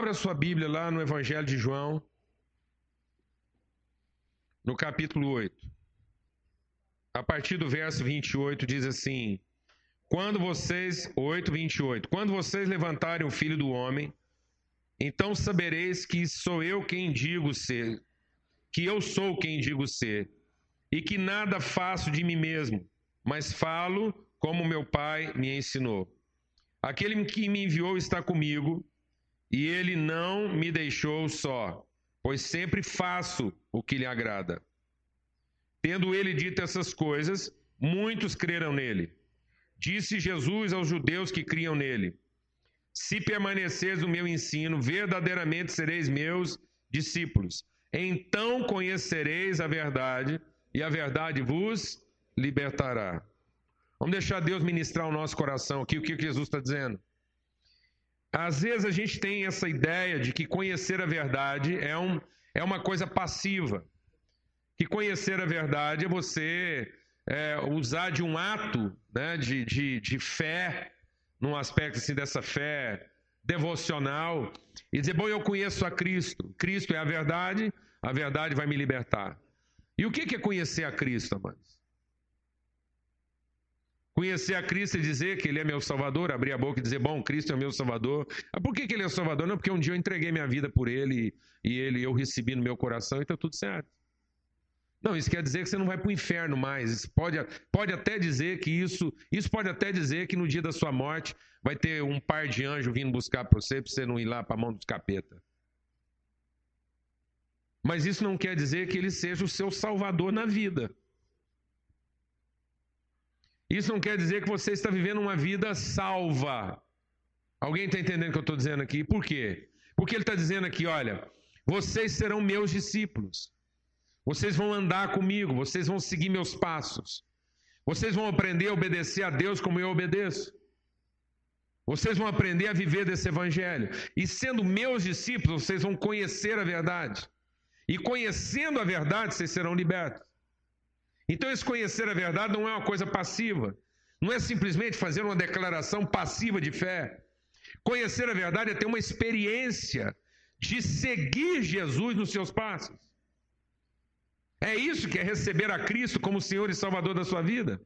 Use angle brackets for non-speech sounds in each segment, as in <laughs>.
Abra sua Bíblia lá no Evangelho de João, no capítulo 8. A partir do verso 28 diz assim: Quando vocês, 8, 28, quando vocês levantarem o filho do homem, então sabereis que sou eu quem digo ser, que eu sou quem digo ser, e que nada faço de mim mesmo, mas falo como meu pai me ensinou. Aquele que me enviou está comigo, e ele não me deixou só, pois sempre faço o que lhe agrada. Tendo ele dito essas coisas, muitos creram nele. Disse Jesus aos judeus que criam nele: Se permaneceres no meu ensino, verdadeiramente sereis meus discípulos. Então conhecereis a verdade, e a verdade vos libertará. Vamos deixar Deus ministrar o nosso coração aqui, o que Jesus está dizendo. Às vezes a gente tem essa ideia de que conhecer a verdade é, um, é uma coisa passiva. Que conhecer a verdade é você é, usar de um ato né, de, de, de fé, num aspecto assim dessa fé devocional, e dizer, bom, eu conheço a Cristo, Cristo é a verdade, a verdade vai me libertar. E o que é conhecer a Cristo, amados? Conhecer a Cristo e dizer que Ele é meu Salvador, abrir a boca e dizer, bom, Cristo é meu Salvador. Ah, por que, que Ele é Salvador? Não, porque um dia eu entreguei minha vida por Ele e Ele eu recebi no meu coração e está tudo certo. Não, isso quer dizer que você não vai para o inferno mais. Isso pode, pode até dizer que isso, isso pode até dizer que no dia da sua morte vai ter um par de anjos vindo buscar para você, para você não ir lá para a mão dos capeta. Mas isso não quer dizer que ele seja o seu salvador na vida. Isso não quer dizer que você está vivendo uma vida salva. Alguém está entendendo o que eu estou dizendo aqui? Por quê? Porque ele está dizendo aqui: olha, vocês serão meus discípulos. Vocês vão andar comigo, vocês vão seguir meus passos. Vocês vão aprender a obedecer a Deus como eu obedeço. Vocês vão aprender a viver desse evangelho. E sendo meus discípulos, vocês vão conhecer a verdade. E conhecendo a verdade, vocês serão libertos. Então, esse conhecer a verdade não é uma coisa passiva. Não é simplesmente fazer uma declaração passiva de fé. Conhecer a verdade é ter uma experiência de seguir Jesus nos seus passos. É isso que é receber a Cristo como Senhor e Salvador da sua vida.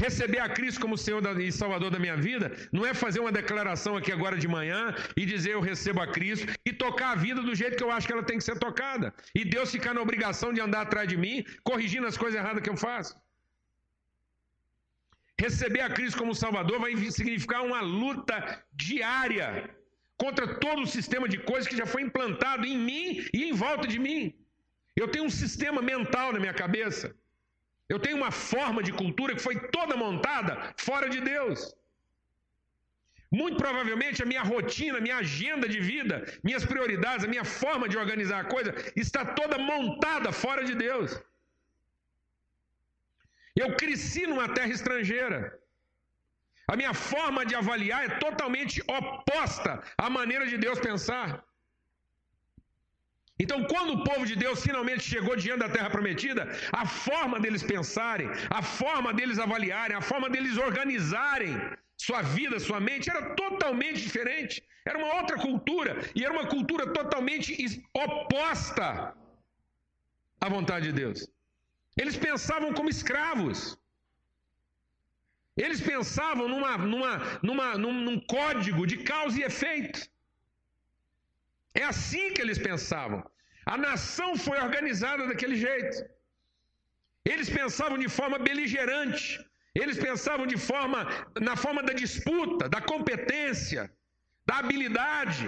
Receber a Cristo como Senhor e Salvador da minha vida não é fazer uma declaração aqui agora de manhã e dizer eu recebo a Cristo e tocar a vida do jeito que eu acho que ela tem que ser tocada. E Deus ficar na obrigação de andar atrás de mim, corrigindo as coisas erradas que eu faço. Receber a Cristo como Salvador vai significar uma luta diária contra todo o sistema de coisas que já foi implantado em mim e em volta de mim. Eu tenho um sistema mental na minha cabeça eu tenho uma forma de cultura que foi toda montada fora de Deus. Muito provavelmente a minha rotina, a minha agenda de vida, minhas prioridades, a minha forma de organizar a coisa está toda montada fora de Deus. Eu cresci numa terra estrangeira. A minha forma de avaliar é totalmente oposta à maneira de Deus pensar. Então, quando o povo de Deus finalmente chegou diante da terra prometida, a forma deles pensarem, a forma deles avaliarem, a forma deles organizarem sua vida, sua mente, era totalmente diferente. Era uma outra cultura, e era uma cultura totalmente oposta à vontade de Deus. Eles pensavam como escravos. Eles pensavam numa, numa, numa, num, num código de causa e efeito. É assim que eles pensavam. A nação foi organizada daquele jeito. Eles pensavam de forma beligerante. Eles pensavam de forma na forma da disputa, da competência, da habilidade.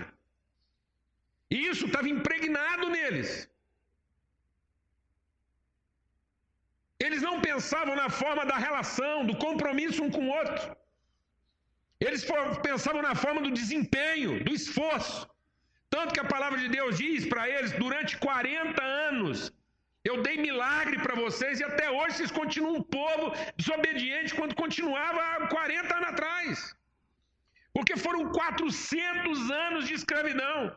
E isso estava impregnado neles. Eles não pensavam na forma da relação, do compromisso um com o outro. Eles pensavam na forma do desempenho, do esforço. Tanto que a palavra de Deus diz para eles: durante 40 anos, eu dei milagre para vocês e até hoje vocês continuam um povo desobediente quando continuava há 40 anos atrás. Porque foram 400 anos de escravidão.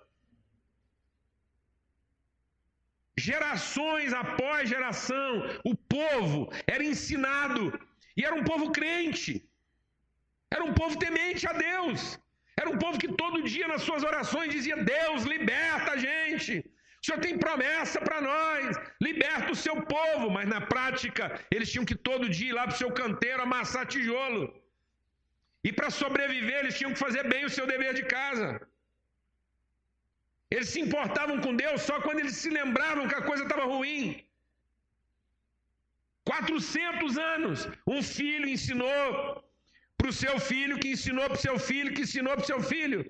Gerações após geração, o povo era ensinado e era um povo crente. Era um povo temente a Deus. Era um povo que todo dia nas suas orações dizia: Deus, liberta a gente. O Senhor tem promessa para nós, liberta o seu povo, mas na prática eles tinham que todo dia ir lá para o seu canteiro amassar tijolo. E para sobreviver, eles tinham que fazer bem o seu dever de casa. Eles se importavam com Deus só quando eles se lembravam que a coisa estava ruim. 400 anos, um filho ensinou para o seu filho, que ensinou para o seu filho, que ensinou para o seu filho.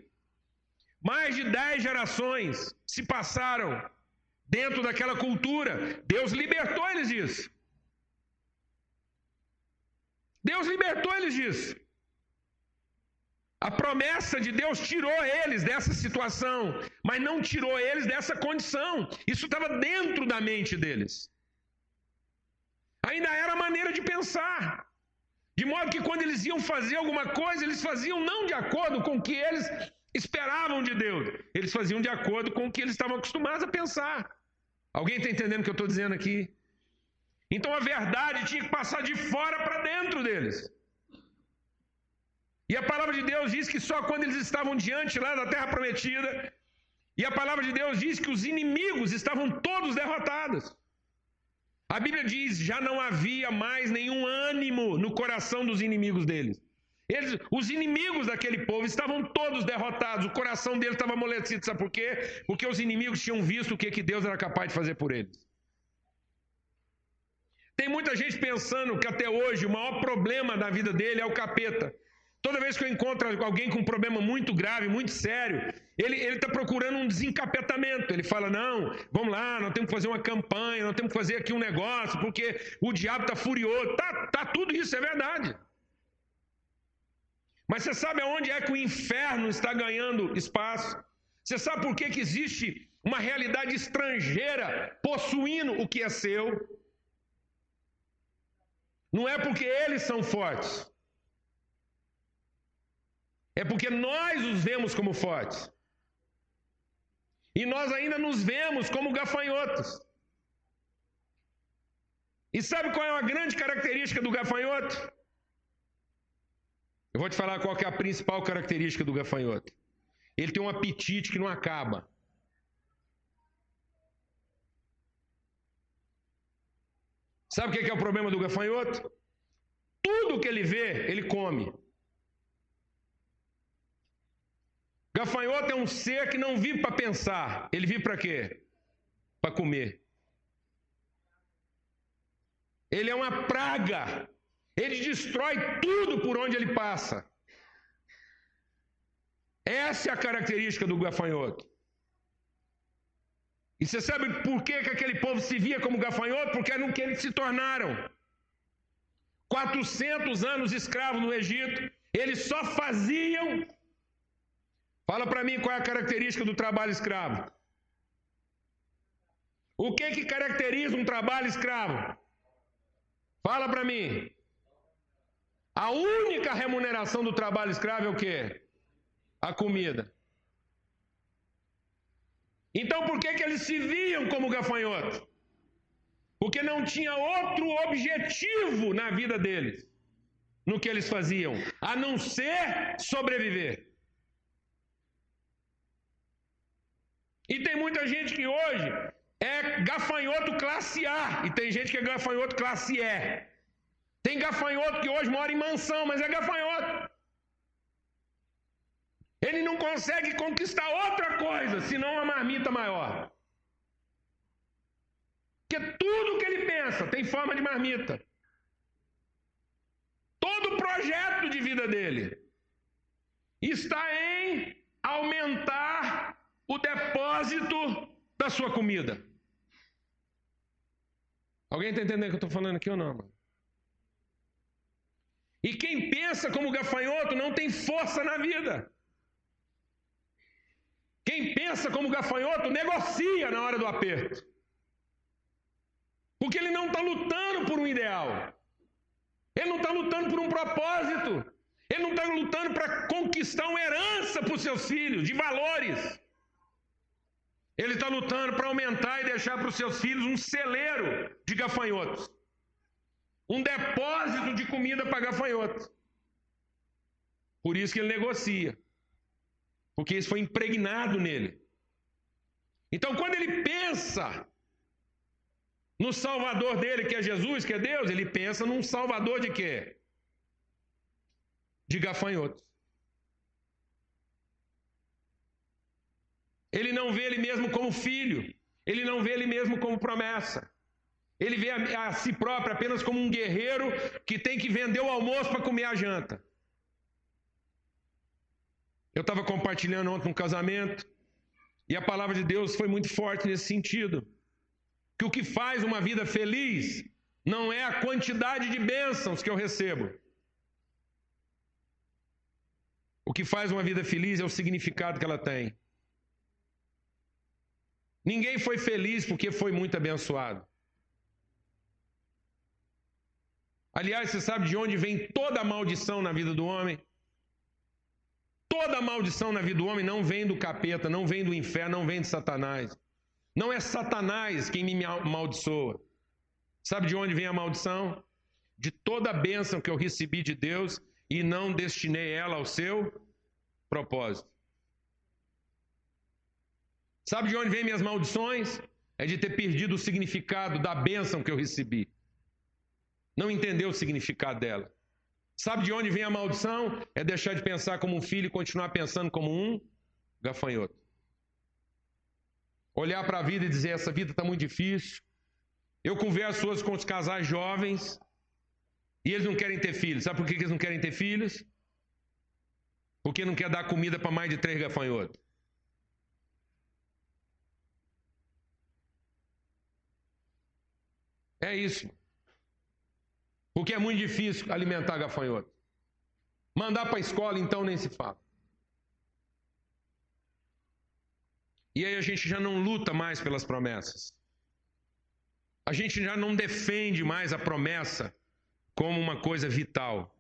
Mais de dez gerações se passaram dentro daquela cultura. Deus libertou eles disso. Deus libertou eles disso. A promessa de Deus tirou eles dessa situação, mas não tirou eles dessa condição. Isso estava dentro da mente deles. Ainda era a maneira de pensar. De modo que quando eles iam fazer alguma coisa, eles faziam não de acordo com o que eles esperavam de Deus. Eles faziam de acordo com o que eles estavam acostumados a pensar. Alguém está entendendo o que eu estou dizendo aqui? Então a verdade tinha que passar de fora para dentro deles. E a palavra de Deus diz que só quando eles estavam diante lá da terra prometida, e a palavra de Deus diz que os inimigos estavam todos derrotados. A Bíblia diz: já não havia mais nenhum ânimo no coração dos inimigos deles. Eles, os inimigos daquele povo estavam todos derrotados, o coração deles estava amolecido. Sabe por quê? Porque os inimigos tinham visto o que, que Deus era capaz de fazer por eles. Tem muita gente pensando que até hoje o maior problema da vida dele é o capeta. Toda vez que eu encontro alguém com um problema muito grave, muito sério, ele está procurando um desencapetamento. Ele fala: não, vamos lá, nós temos que fazer uma campanha, nós temos que fazer aqui um negócio, porque o diabo está furioso. Tá, tá tudo isso, é verdade. Mas você sabe aonde é que o inferno está ganhando espaço? Você sabe por que, que existe uma realidade estrangeira possuindo o que é seu? Não é porque eles são fortes. É porque nós os vemos como fortes. E nós ainda nos vemos como gafanhotos. E sabe qual é a grande característica do gafanhoto? Eu vou te falar qual é a principal característica do gafanhoto. Ele tem um apetite que não acaba. Sabe o que é o problema do gafanhoto? Tudo que ele vê, ele come. Gafanhoto é um ser que não vive para pensar, ele vive para quê? Para comer. Ele é uma praga. Ele destrói tudo por onde ele passa. Essa é a característica do gafanhoto. E você sabe por que, que aquele povo se via como gafanhoto? Porque era o que eles se tornaram. 400 anos escravos no Egito, eles só faziam. Fala para mim qual é a característica do trabalho escravo. O que que caracteriza um trabalho escravo? Fala para mim. A única remuneração do trabalho escravo é o quê? A comida. Então por que, que eles se viam como gafanhotos? Porque não tinha outro objetivo na vida deles, no que eles faziam, a não ser sobreviver. E tem muita gente que hoje é gafanhoto classe A, e tem gente que é gafanhoto classe E. Tem gafanhoto que hoje mora em mansão, mas é gafanhoto. Ele não consegue conquistar outra coisa senão uma marmita maior. Porque tudo que ele pensa tem forma de marmita. Todo o projeto de vida dele está em aumentar o depósito da sua comida. Alguém está entendendo o que eu estou falando aqui ou não? Mano? E quem pensa como gafanhoto não tem força na vida. Quem pensa como gafanhoto negocia na hora do aperto. Porque ele não está lutando por um ideal. Ele não está lutando por um propósito. Ele não está lutando para conquistar uma herança para os seus filhos, de valores. Ele está lutando para aumentar e deixar para os seus filhos um celeiro de gafanhotos um depósito de comida para gafanhoto. Por isso que ele negocia. Porque isso foi impregnado nele. Então, quando ele pensa no Salvador dele, que é Jesus, que é Deus, ele pensa num Salvador de quê? De gafanhotos. Ele não vê ele mesmo como filho, ele não vê ele mesmo como promessa. Ele vê a, a si próprio apenas como um guerreiro que tem que vender o almoço para comer a janta. Eu estava compartilhando ontem um casamento e a palavra de Deus foi muito forte nesse sentido. Que o que faz uma vida feliz não é a quantidade de bênçãos que eu recebo. O que faz uma vida feliz é o significado que ela tem. Ninguém foi feliz porque foi muito abençoado. Aliás, você sabe de onde vem toda a maldição na vida do homem? Toda a maldição na vida do homem não vem do capeta, não vem do inferno, não vem de Satanás. Não é Satanás quem me amaldiçoa. Sabe de onde vem a maldição? De toda a bênção que eu recebi de Deus e não destinei ela ao seu propósito. Sabe de onde vem minhas maldições? É de ter perdido o significado da bênção que eu recebi. Não entendeu o significado dela. Sabe de onde vem a maldição? É deixar de pensar como um filho e continuar pensando como um gafanhoto. Olhar para a vida e dizer: essa vida está muito difícil. Eu converso hoje com os casais jovens e eles não querem ter filhos. Sabe por que eles não querem ter filhos? Porque não quer dar comida para mais de três gafanhotos. É isso. Porque é muito difícil alimentar gafanhoto. Mandar para a escola, então, nem se fala. E aí a gente já não luta mais pelas promessas. A gente já não defende mais a promessa como uma coisa vital.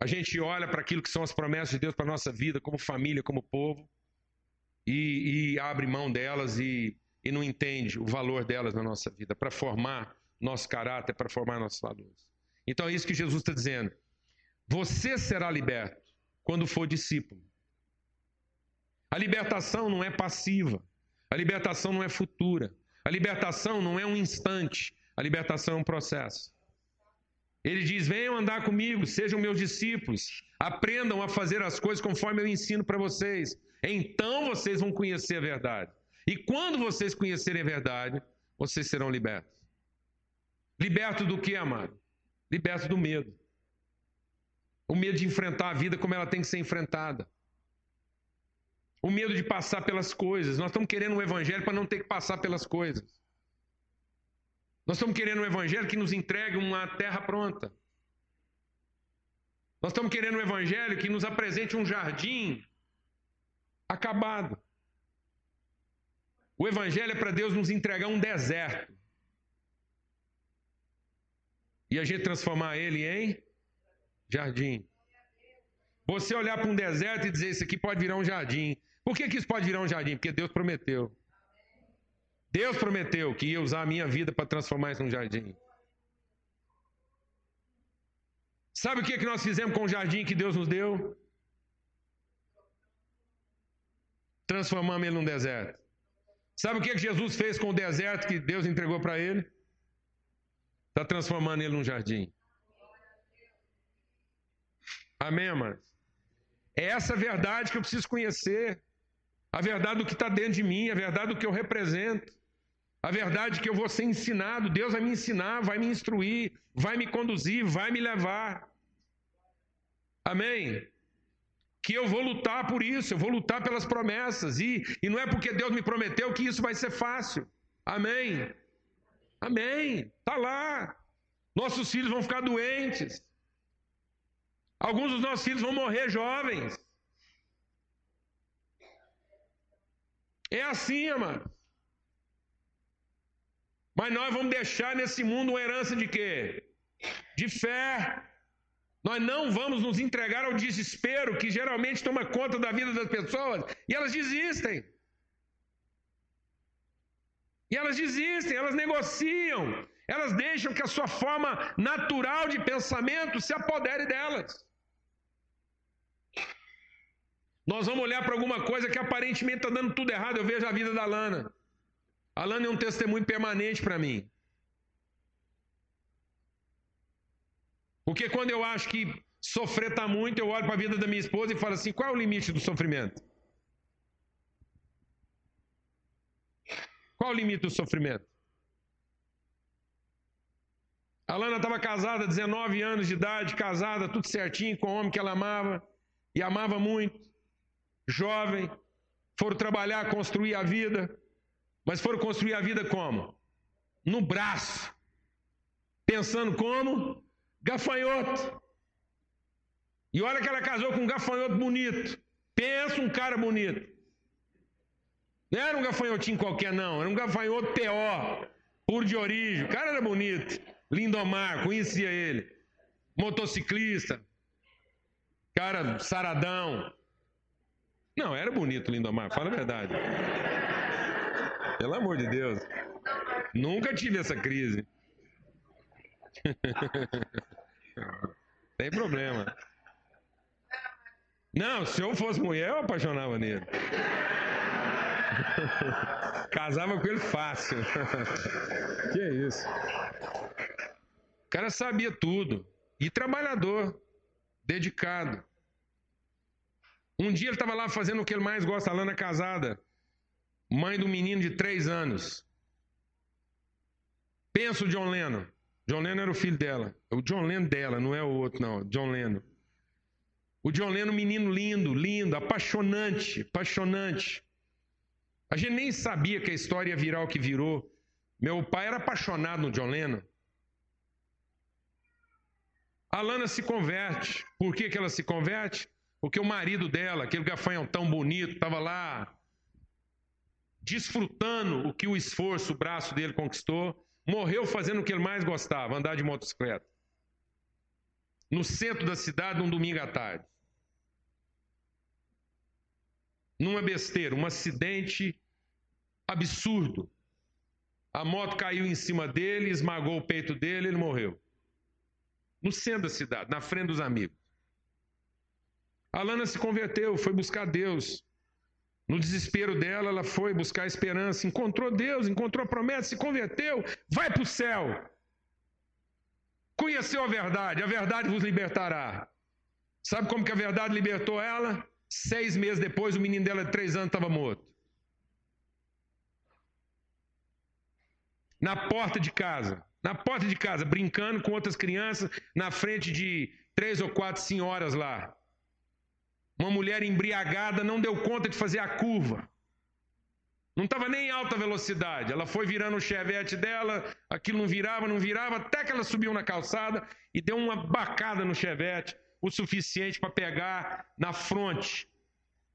A gente olha para aquilo que são as promessas de Deus para a nossa vida, como família, como povo, e, e abre mão delas e e não entende o valor delas na nossa vida, para formar nosso caráter, para formar nossos valores. Então é isso que Jesus está dizendo. Você será liberto quando for discípulo. A libertação não é passiva, a libertação não é futura, a libertação não é um instante, a libertação é um processo. Ele diz: Venham andar comigo, sejam meus discípulos, aprendam a fazer as coisas conforme eu ensino para vocês. Então vocês vão conhecer a verdade. E quando vocês conhecerem a verdade, vocês serão libertos. Liberto do que, amado? Liberto do medo. O medo de enfrentar a vida como ela tem que ser enfrentada. O medo de passar pelas coisas. Nós estamos querendo um evangelho para não ter que passar pelas coisas. Nós estamos querendo um evangelho que nos entregue uma terra pronta. Nós estamos querendo um evangelho que nos apresente um jardim acabado. O Evangelho é para Deus nos entregar um deserto. E a gente transformar ele em jardim. Você olhar para um deserto e dizer: Isso aqui pode virar um jardim. Por que, que isso pode virar um jardim? Porque Deus prometeu. Deus prometeu que ia usar a minha vida para transformar isso num jardim. Sabe o que, que nós fizemos com o jardim que Deus nos deu? Transformamos ele num deserto. Sabe o que Jesus fez com o deserto que Deus entregou para ele? Está transformando ele num jardim. Amém, amados? É essa verdade que eu preciso conhecer. A verdade do que está dentro de mim, a verdade do que eu represento. A verdade que eu vou ser ensinado. Deus vai me ensinar, vai me instruir, vai me conduzir, vai me levar. Amém? Que eu vou lutar por isso, eu vou lutar pelas promessas, e, e não é porque Deus me prometeu que isso vai ser fácil. Amém. Amém. Está lá. Nossos filhos vão ficar doentes. Alguns dos nossos filhos vão morrer jovens. É assim, amado. Mas nós vamos deixar nesse mundo uma herança de quê? De fé. Nós não vamos nos entregar ao desespero que geralmente toma conta da vida das pessoas e elas desistem. E elas desistem, elas negociam, elas deixam que a sua forma natural de pensamento se apodere delas. Nós vamos olhar para alguma coisa que aparentemente está dando tudo errado. Eu vejo a vida da Lana. A Lana é um testemunho permanente para mim. Porque quando eu acho que sofrer está muito, eu olho para a vida da minha esposa e falo assim: qual é o limite do sofrimento? Qual é o limite do sofrimento? A Lana estava casada, 19 anos de idade, casada, tudo certinho, com o homem que ela amava, e amava muito, jovem, foram trabalhar, construir a vida, mas foram construir a vida como? No braço, pensando como? Gafanhoto. E olha que ela casou com um gafanhoto bonito. Pensa um cara bonito. Não era um gafanhotinho qualquer, não. Era um gafanhoto P.O. Puro de origem. O cara era bonito. Lindomar, conhecia ele. Motociclista. Cara saradão. Não, era bonito Lindomar, fala a verdade. Pelo amor de Deus. Nunca tive essa crise. <laughs> Tem problema. Não, se eu fosse mulher, eu apaixonava nele. <laughs> Casava com ele fácil. <laughs> que é isso? O cara sabia tudo. E trabalhador, dedicado. Um dia ele estava lá fazendo o que ele mais gosta, a Lana casada, mãe do menino de três anos. Pensa o John Lennon. John Lennon era o filho dela. O John Lennon dela, não é o outro, não. John Lennon. O John Lennon, menino lindo, lindo, apaixonante, apaixonante. A gente nem sabia que a história ia virar o que virou. Meu pai era apaixonado no John Lennon. A Lana se converte. Por que, que ela se converte? Porque o marido dela, aquele gafanhão tão bonito, estava lá desfrutando o que o esforço, o braço dele conquistou, morreu fazendo o que ele mais gostava, andar de motocicleta. No centro da cidade, num domingo à tarde. Numa besteira, um acidente absurdo. A moto caiu em cima dele, esmagou o peito dele, ele morreu. No centro da cidade, na frente dos amigos. A Lana se converteu, foi buscar Deus. No desespero dela, ela foi buscar esperança, encontrou Deus, encontrou promessa, se converteu, vai para o céu. Conheceu a verdade, a verdade vos libertará. Sabe como que a verdade libertou ela? Seis meses depois, o menino dela de três anos estava morto. Na porta de casa, na porta de casa, brincando com outras crianças, na frente de três ou quatro senhoras lá. Uma mulher embriagada não deu conta de fazer a curva. Não estava nem em alta velocidade. Ela foi virando o chevette dela, aquilo não virava, não virava, até que ela subiu na calçada e deu uma bacada no chevette, o suficiente para pegar na fronte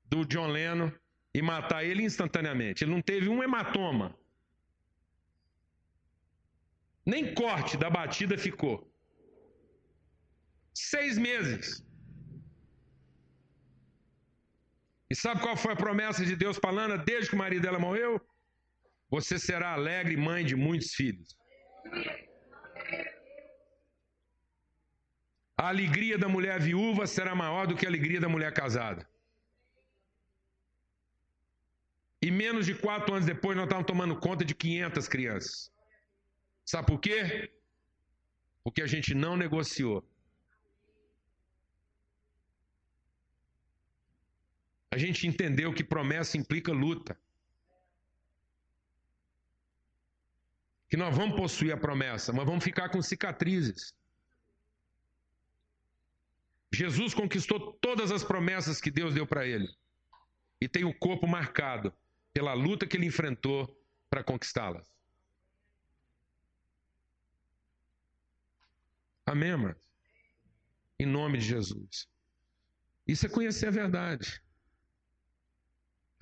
do John Lennon e matar ele instantaneamente. Ele não teve um hematoma. Nem corte da batida ficou. Seis meses. E sabe qual foi a promessa de Deus para Lana desde que o marido dela morreu? Você será alegre mãe de muitos filhos. A alegria da mulher viúva será maior do que a alegria da mulher casada. E menos de quatro anos depois, nós estávamos tomando conta de 500 crianças. Sabe por quê? Porque a gente não negociou. A gente entendeu que promessa implica luta. Que nós vamos possuir a promessa, mas vamos ficar com cicatrizes. Jesus conquistou todas as promessas que Deus deu para ele. E tem o corpo marcado pela luta que ele enfrentou para conquistá-las. Amém, amados? Em nome de Jesus. Isso é conhecer a verdade.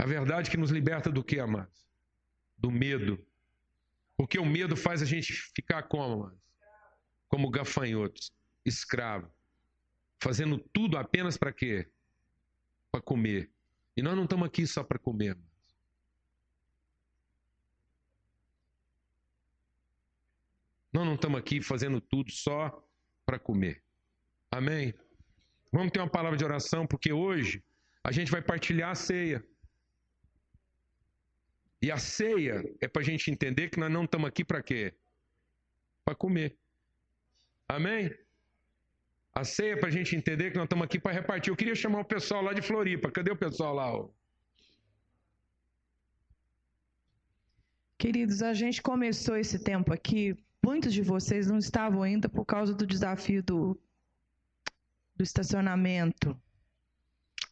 A verdade que nos liberta do que, amados? Do medo. Porque o medo faz a gente ficar como, amados? Como gafanhotos, escravo. Fazendo tudo apenas para quê? Para comer. E nós não estamos aqui só para comer. Nós não estamos aqui fazendo tudo só para comer. Amém? Vamos ter uma palavra de oração, porque hoje a gente vai partilhar a ceia. E a ceia é para a gente entender que nós não estamos aqui para quê? Para comer. Amém? A ceia é para a gente entender que nós estamos aqui para repartir. Eu queria chamar o pessoal lá de Floripa. Cadê o pessoal lá? Queridos, a gente começou esse tempo aqui. Muitos de vocês não estavam ainda por causa do desafio do, do estacionamento.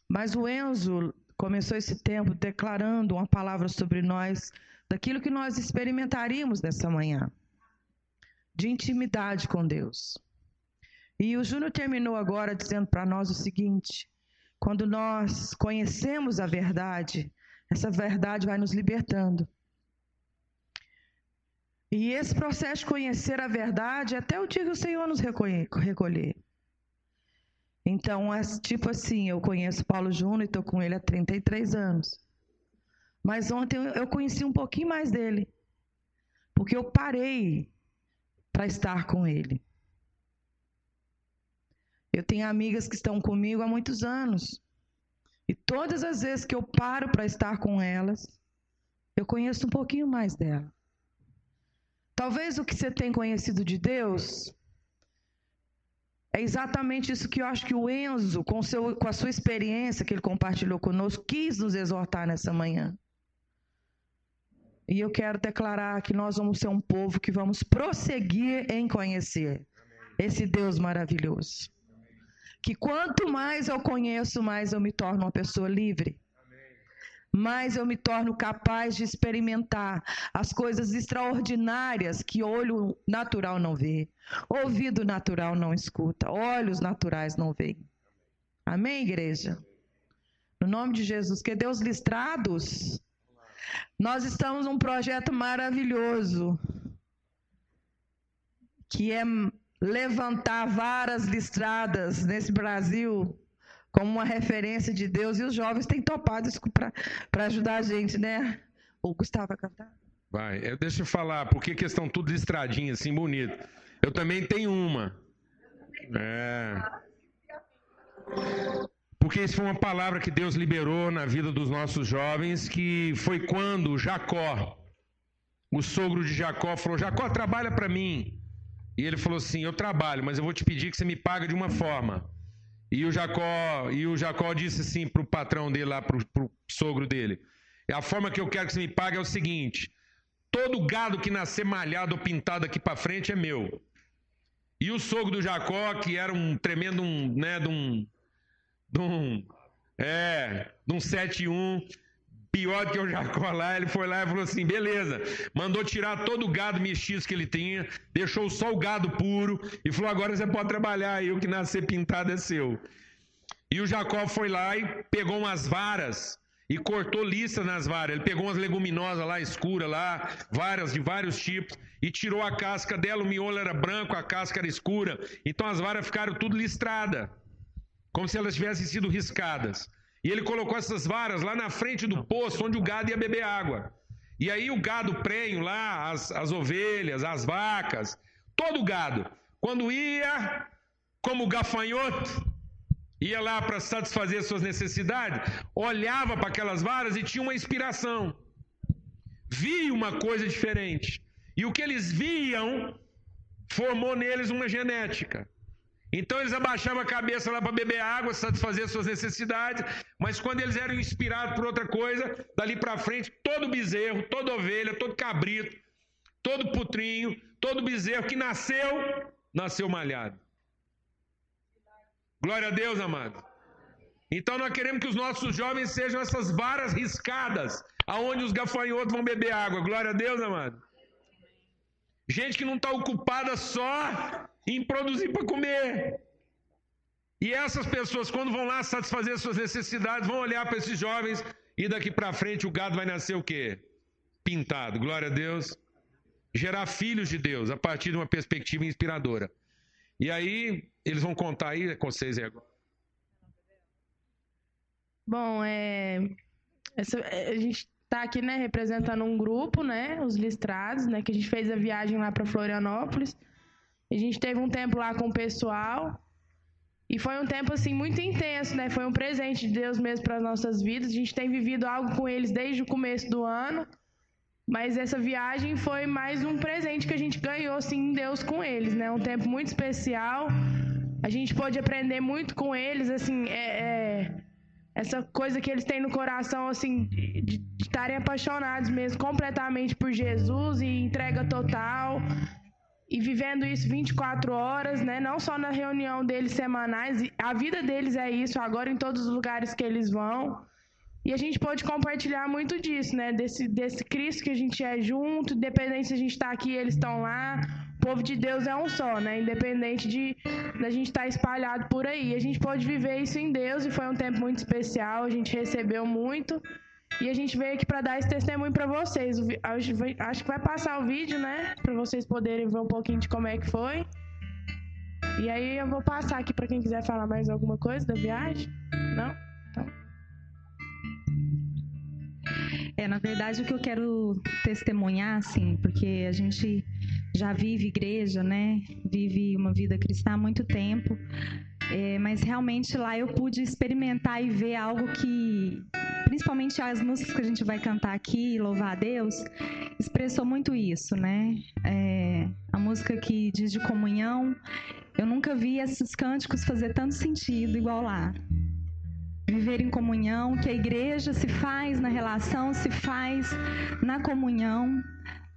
Mas o Enzo começou esse tempo declarando uma palavra sobre nós, daquilo que nós experimentaríamos nessa manhã, de intimidade com Deus. E o Júnior terminou agora dizendo para nós o seguinte: quando nós conhecemos a verdade, essa verdade vai nos libertando. E esse processo de conhecer a verdade, até o dia que o Senhor nos recolher. Então, é tipo assim, eu conheço Paulo Júnior e estou com ele há 33 anos. Mas ontem eu conheci um pouquinho mais dele. Porque eu parei para estar com ele. Eu tenho amigas que estão comigo há muitos anos. E todas as vezes que eu paro para estar com elas, eu conheço um pouquinho mais dela. Talvez o que você tem conhecido de Deus é exatamente isso que eu acho que o Enzo, com, seu, com a sua experiência que ele compartilhou conosco, quis nos exortar nessa manhã. E eu quero declarar que nós vamos ser um povo que vamos prosseguir em conhecer esse Deus maravilhoso. Que quanto mais eu conheço, mais eu me torno uma pessoa livre mais eu me torno capaz de experimentar as coisas extraordinárias que olho natural não vê, ouvido natural não escuta, olhos naturais não veem. Amém, igreja? No nome de Jesus, que Deus listrados, nós estamos num projeto maravilhoso, que é levantar varas listradas nesse Brasil como uma referência de Deus e os jovens têm topado isso para ajudar a gente, né? O Gustavo vai cantar? Vai, eu, deixa eu falar, porque que estão tudo listradinhos, assim, bonito. Eu também tenho uma. É. Porque isso foi uma palavra que Deus liberou na vida dos nossos jovens, que foi quando Jacó, o sogro de Jacó, falou: Jacó, trabalha para mim. E ele falou assim: Eu trabalho, mas eu vou te pedir que você me pague de uma forma. E o Jacó, e o Jacó disse assim para o patrão dele lá, para o sogro dele: a forma que eu quero que você me pague é o seguinte: todo gado que nascer malhado ou pintado aqui para frente é meu. E o sogro do Jacó, que era um tremendo, um, né, de um, de um, é, de um 7-1, pior do que o Jacó lá, ele foi lá e falou assim: beleza, mandou tirar todo o gado mestiço que ele tinha, deixou só o gado puro e falou: agora você pode trabalhar aí, o que nascer pintado é seu. E o Jacó foi lá e pegou umas varas e cortou lista nas varas. Ele pegou umas leguminosas lá escuras lá, varas de vários tipos e tirou a casca dela, o miolo era branco, a casca era escura. Então as varas ficaram tudo listradas, como se elas tivessem sido riscadas. E ele colocou essas varas lá na frente do poço onde o gado ia beber água. E aí o gado prenho lá, as, as ovelhas, as vacas, todo o gado, quando ia como gafanhoto, ia lá para satisfazer suas necessidades, olhava para aquelas varas e tinha uma inspiração. Via uma coisa diferente. E o que eles viam formou neles uma genética. Então eles abaixavam a cabeça lá para beber água, satisfazer suas necessidades, mas quando eles eram inspirados por outra coisa, dali para frente, todo bezerro, toda ovelha, todo cabrito, todo putrinho, todo bezerro que nasceu, nasceu malhado. Glória a Deus, amado. Então nós queremos que os nossos jovens sejam essas varas riscadas, aonde os gafanhotos vão beber água. Glória a Deus, amado. Gente que não está ocupada só em produzir para comer. E essas pessoas, quando vão lá satisfazer suas necessidades, vão olhar para esses jovens e daqui para frente o gado vai nascer o quê? Pintado. Glória a Deus. Gerar filhos de Deus a partir de uma perspectiva inspiradora. E aí, eles vão contar aí com vocês agora. Bom, é, essa, é, a gente está aqui, né, representando um grupo, né, os listrados, né, que a gente fez a viagem lá para Florianópolis. A gente teve um tempo lá com o pessoal E foi um tempo assim muito intenso, né? Foi um presente de Deus mesmo para as nossas vidas. A gente tem vivido algo com eles desde o começo do ano. Mas essa viagem foi mais um presente que a gente ganhou assim em Deus com eles, né? Um tempo muito especial. A gente pôde aprender muito com eles, assim, é, é, essa coisa que eles têm no coração, assim, de estarem apaixonados mesmo completamente por Jesus e entrega total e vivendo isso 24 horas, né? Não só na reunião deles semanais, a vida deles é isso agora em todos os lugares que eles vão. E a gente pode compartilhar muito disso, né? Desse, desse Cristo que a gente é junto, independente se a gente está aqui, eles estão lá. O povo de Deus é um só, né? Independente de da gente estar tá espalhado por aí. A gente pode viver isso em Deus e foi um tempo muito especial. A gente recebeu muito. E a gente veio aqui para dar esse testemunho para vocês. Acho que vai passar o vídeo, né? Para vocês poderem ver um pouquinho de como é que foi. E aí eu vou passar aqui para quem quiser falar mais alguma coisa da viagem. Não? Então. É, na verdade, o que eu quero testemunhar, assim, porque a gente já vive igreja, né? Vive uma vida cristã há muito tempo. É, mas realmente lá eu pude experimentar e ver algo que principalmente as músicas que a gente vai cantar aqui, louvar a Deus, expressou muito isso, né? É, a música que diz de comunhão, eu nunca vi esses cânticos fazer tanto sentido igual lá. Viver em comunhão, que a igreja se faz na relação, se faz na comunhão,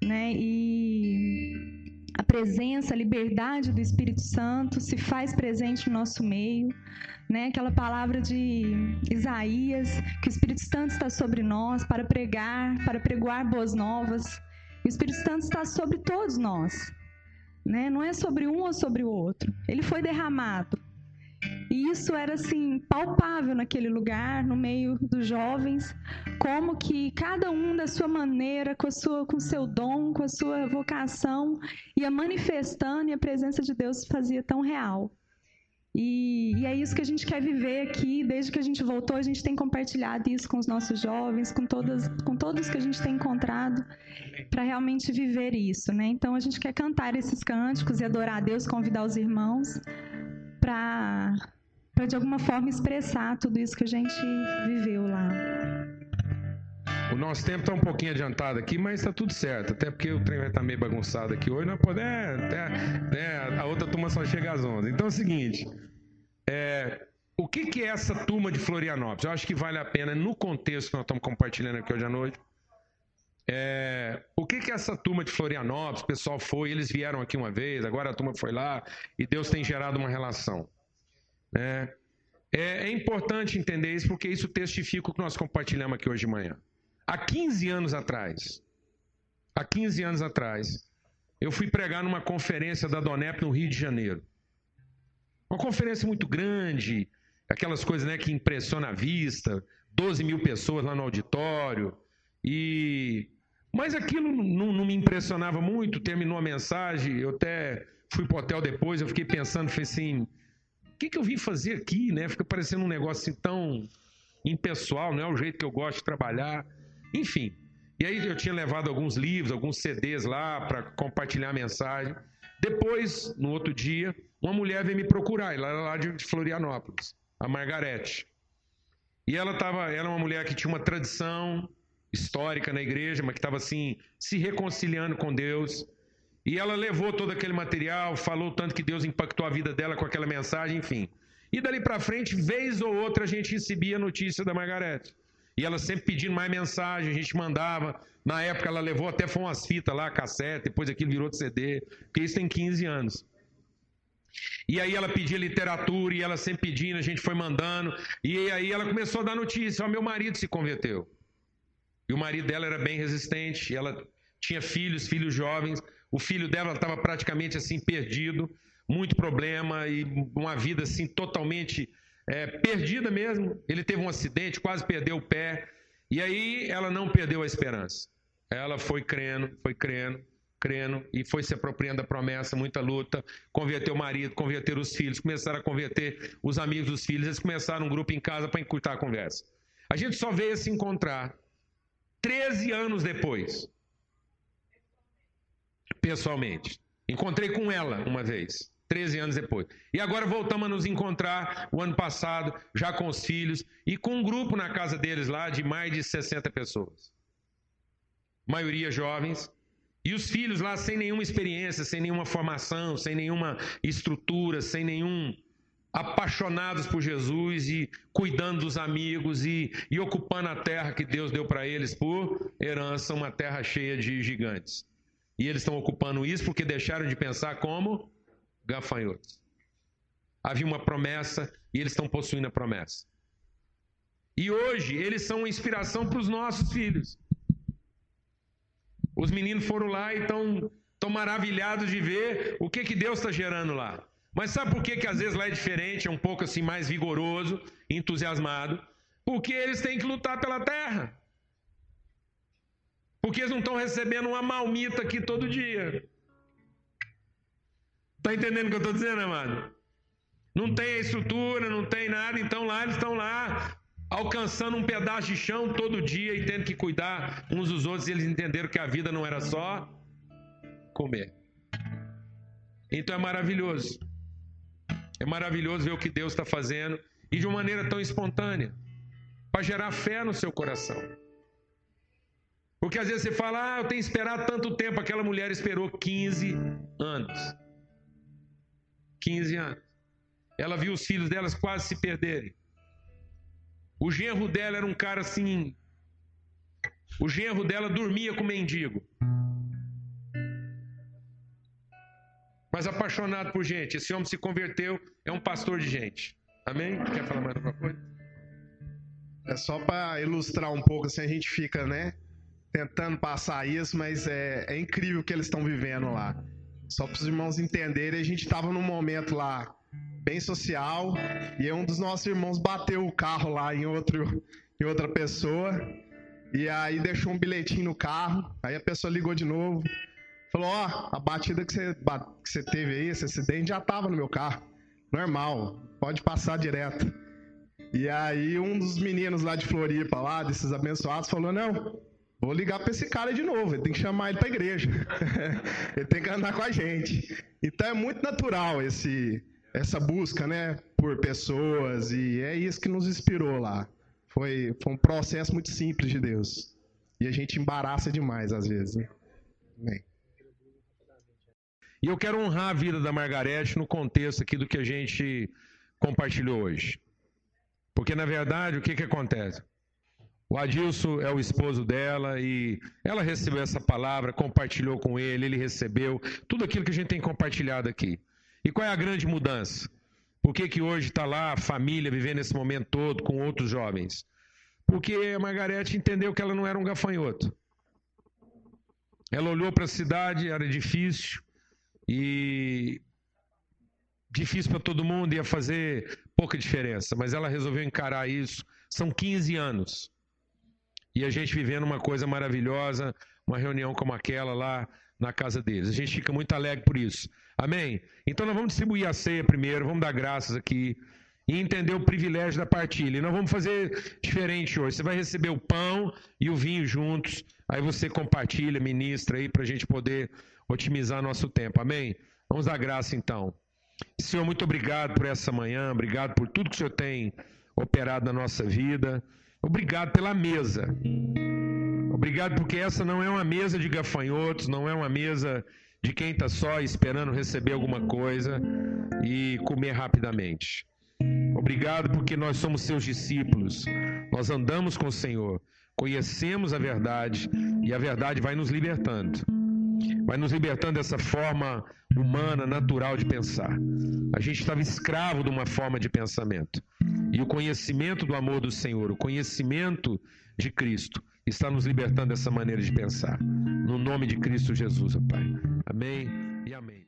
né? E a presença, a liberdade do Espírito Santo se faz presente no nosso meio né? Aquela palavra de Isaías, que o Espírito Santo está sobre nós para pregar, para pregoar boas novas. O Espírito Santo está sobre todos nós, né? Não é sobre um ou sobre o outro. Ele foi derramado. E isso era assim palpável naquele lugar, no meio dos jovens, como que cada um da sua maneira, com a sua com seu dom, com a sua vocação, ia manifestando e a presença de Deus se fazia tão real. E, e, é isso que a gente quer viver aqui. Desde que a gente voltou, a gente tem compartilhado isso com os nossos jovens, com, todas, com todos que a gente tem encontrado, para realmente viver isso. Né? Então, a gente quer cantar esses cânticos e adorar a Deus, convidar os irmãos para, de alguma forma, expressar tudo isso que a gente viveu lá. O nosso tempo está um pouquinho adiantado aqui, mas está tudo certo. Até porque o trem vai estar tá meio bagunçado aqui hoje. Nós podemos, é, né, a outra turma só chega às 11. Então é o seguinte: é, o que, que é essa turma de Florianópolis? Eu acho que vale a pena, no contexto que nós estamos compartilhando aqui hoje à noite, é, o que, que é essa turma de Florianópolis? O pessoal foi, eles vieram aqui uma vez, agora a turma foi lá e Deus tem gerado uma relação. Né? É, é importante entender isso porque isso testifica o que nós compartilhamos aqui hoje de manhã. Há 15 anos atrás, há 15 anos atrás, eu fui pregar numa conferência da Donep no Rio de Janeiro. Uma conferência muito grande, aquelas coisas né, que impressiona a vista, 12 mil pessoas lá no auditório. E mas aquilo não, não, me impressionava muito. Terminou a mensagem, eu até fui para o hotel depois, eu fiquei pensando, falei assim, o que, que eu vim fazer aqui, né? Fica parecendo um negócio assim tão impessoal, não é o jeito que eu gosto de trabalhar. Enfim. E aí eu tinha levado alguns livros, alguns CDs lá para compartilhar a mensagem. Depois, no outro dia, uma mulher veio me procurar, ela era lá de Florianópolis, a Margarete. E ela estava, era uma mulher que tinha uma tradição histórica na igreja, mas que estava assim, se reconciliando com Deus. E ela levou todo aquele material, falou tanto que Deus impactou a vida dela com aquela mensagem, enfim. E dali para frente, vez ou outra, a gente recebia notícia da Margarete. E ela sempre pedindo mais mensagem, a gente mandava. Na época ela levou até foi umas fitas lá, cassete, depois aquilo virou de CD, porque isso tem 15 anos. E aí ela pedia literatura e ela sempre pedindo, a gente foi mandando. E aí ela começou a dar notícia: ó, meu marido se converteu. E o marido dela era bem resistente, ela tinha filhos, filhos jovens. O filho dela estava praticamente assim perdido, muito problema e uma vida assim totalmente é, perdida mesmo. Ele teve um acidente, quase perdeu o pé. E aí ela não perdeu a esperança. Ela foi crendo, foi crendo, crendo e foi se apropriando da promessa, muita luta. Converteu o marido, converter os filhos, começaram a converter os amigos dos filhos. Eles começaram um grupo em casa para encurtar a conversa. A gente só veio se encontrar 13 anos depois. Pessoalmente. Encontrei com ela uma vez. 13 anos depois. E agora voltamos a nos encontrar o ano passado, já com os filhos, e com um grupo na casa deles lá de mais de 60 pessoas. Maioria jovens. E os filhos lá sem nenhuma experiência, sem nenhuma formação, sem nenhuma estrutura, sem nenhum. apaixonados por Jesus e cuidando dos amigos e, e ocupando a terra que Deus deu para eles por herança, uma terra cheia de gigantes. E eles estão ocupando isso porque deixaram de pensar como gafanhotos. Havia uma promessa e eles estão possuindo a promessa. E hoje eles são uma inspiração para os nossos filhos. Os meninos foram lá e estão tão maravilhados de ver o que, que Deus está gerando lá. Mas sabe por que, que às vezes lá é diferente, é um pouco assim mais vigoroso, entusiasmado? Porque eles têm que lutar pela terra. Porque eles não estão recebendo uma malmita aqui todo dia. Está entendendo o que eu estou dizendo, amado? Não tem estrutura, não tem nada, então lá eles estão lá alcançando um pedaço de chão todo dia e tendo que cuidar uns dos outros, e eles entenderam que a vida não era só comer. Então é maravilhoso. É maravilhoso ver o que Deus está fazendo e de uma maneira tão espontânea para gerar fé no seu coração. Porque às vezes você fala, ah, eu tenho esperado tanto tempo, aquela mulher esperou 15 anos. 15 anos. Ela viu os filhos delas quase se perderem. O genro dela era um cara assim. O genro dela dormia com mendigo. Mas apaixonado por gente. Esse homem se converteu, é um pastor de gente. Amém? Quer falar mais alguma coisa? É só para ilustrar um pouco, assim, a gente fica, né? Tentando passar isso, mas é, é incrível o que eles estão vivendo lá. Só para os irmãos entenderem, a gente estava num momento lá bem social e um dos nossos irmãos bateu o carro lá em, outro, em outra pessoa e aí deixou um bilhetinho no carro. Aí a pessoa ligou de novo, falou: Ó, oh, a batida que você, que você teve aí, esse acidente já estava no meu carro, normal, pode passar direto. E aí um dos meninos lá de Floripa, lá desses abençoados, falou: Não, Vou ligar para esse cara de novo, ele tem que chamar ele para a igreja. <laughs> ele tem que andar com a gente. Então é muito natural esse essa busca, né, por pessoas e é isso que nos inspirou lá. Foi, foi um processo muito simples de Deus. E a gente embaraça demais às vezes. Né? Amém. E eu quero honrar a vida da Margarete no contexto aqui do que a gente compartilhou hoje. Porque na verdade, o que que acontece? O Adilson é o esposo dela e ela recebeu essa palavra, compartilhou com ele, ele recebeu tudo aquilo que a gente tem compartilhado aqui. E qual é a grande mudança? Por que, que hoje está lá a família vivendo esse momento todo com outros jovens? Porque a Margarete entendeu que ela não era um gafanhoto. Ela olhou para a cidade, era difícil e difícil para todo mundo, ia fazer pouca diferença, mas ela resolveu encarar isso. São 15 anos e a gente vivendo uma coisa maravilhosa, uma reunião como aquela lá na casa deles. A gente fica muito alegre por isso. Amém? Então nós vamos distribuir a ceia primeiro, vamos dar graças aqui e entender o privilégio da partilha. E nós vamos fazer diferente hoje. Você vai receber o pão e o vinho juntos, aí você compartilha, ministra aí para a gente poder otimizar nosso tempo. Amém? Vamos dar graça então. Senhor, muito obrigado por essa manhã, obrigado por tudo que o Senhor tem operado na nossa vida. Obrigado pela mesa. Obrigado porque essa não é uma mesa de gafanhotos, não é uma mesa de quem está só esperando receber alguma coisa e comer rapidamente. Obrigado porque nós somos seus discípulos, nós andamos com o Senhor, conhecemos a verdade e a verdade vai nos libertando. Vai nos libertando dessa forma humana, natural de pensar. A gente estava escravo de uma forma de pensamento. E o conhecimento do amor do Senhor, o conhecimento de Cristo, está nos libertando dessa maneira de pensar. No nome de Cristo Jesus, Pai. Amém e amém.